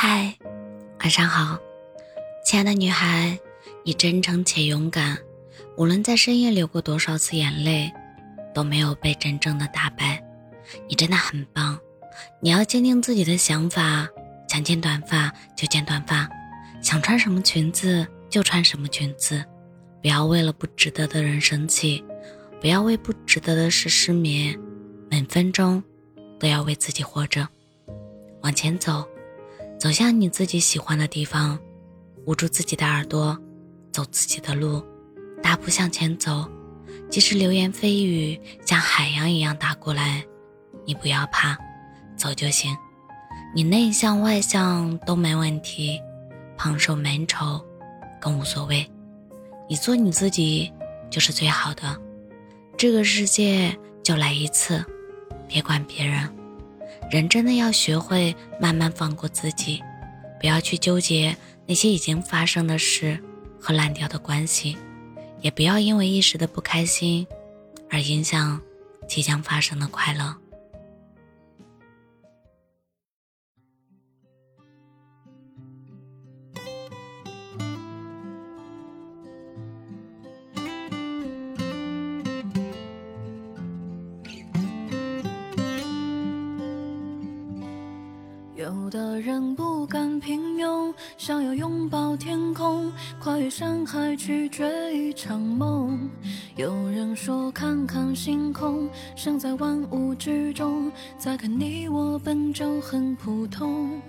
嗨，晚上好，亲爱的女孩，你真诚且勇敢，无论在深夜流过多少次眼泪，都没有被真正的打败。你真的很棒，你要坚定自己的想法，想剪短发就剪短发，想穿什么裙子就穿什么裙子，不要为了不值得的人生气，不要为不值得的事失眠，每分钟都要为自己活着，往前走。走向你自己喜欢的地方，捂住自己的耳朵，走自己的路，大步向前走。即使流言蜚语像海洋一样打过来，你不要怕，走就行。你内向外向都没问题，胖瘦美丑更无所谓。你做你自己就是最好的。这个世界就来一次，别管别人。人真的要学会慢慢放过自己，不要去纠结那些已经发生的事和烂掉的关系，也不要因为一时的不开心而影响即将发生的快乐。you. 的人不甘平庸，想要拥抱天空，跨越山海去追一场梦。有人说看看星空，身在万物之中，再看你我本就很普通。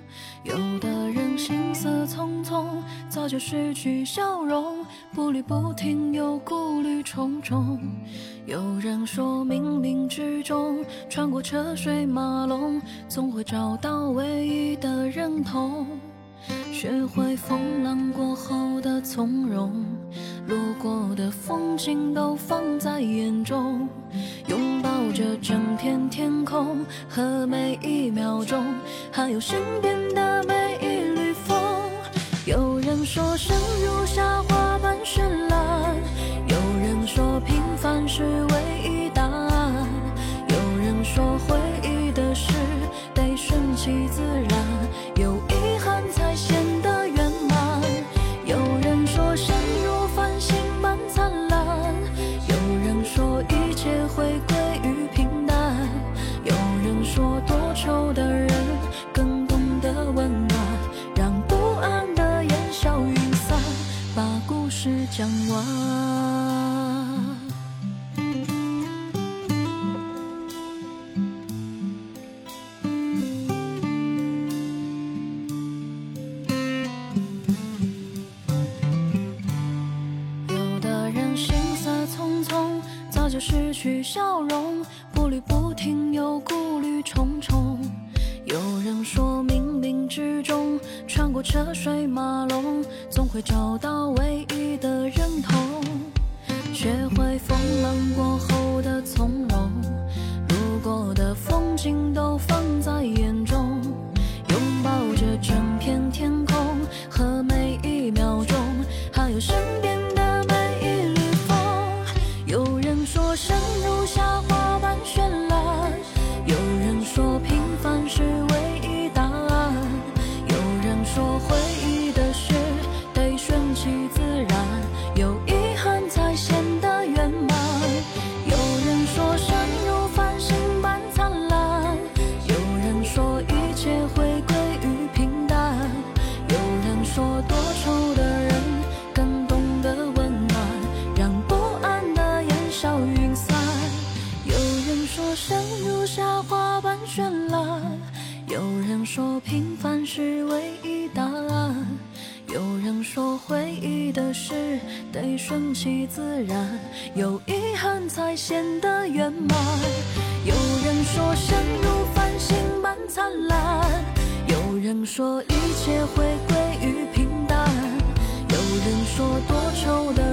有的人心思匆匆，早就失去笑容，步履不停又顾虑重重。有人说冥冥之中，穿过车水马龙，总会找到唯一的认同。学会风浪过后的从容，路过的风景都放在眼中，拥抱着整片天空和每一秒钟，还有身边的每一缕风。有人说生讲完。有的人行色匆匆，早就失去笑容，步履不停又顾虑重重。有人说冥冥之中，穿过车水马龙，总会找到唯一的认同。学会风浪过后的从容，路过的风景都放在眼中，拥抱着整片天空和每一秒钟，还有身边的每一缕风。有人说生如夏花笑云散有人说生如夏花般绚烂有人说平凡是唯一答案有人说回忆的事得顺其自然有遗憾才显得圆满有人说生如繁星般灿烂有人说一切会归于平淡有人说多愁的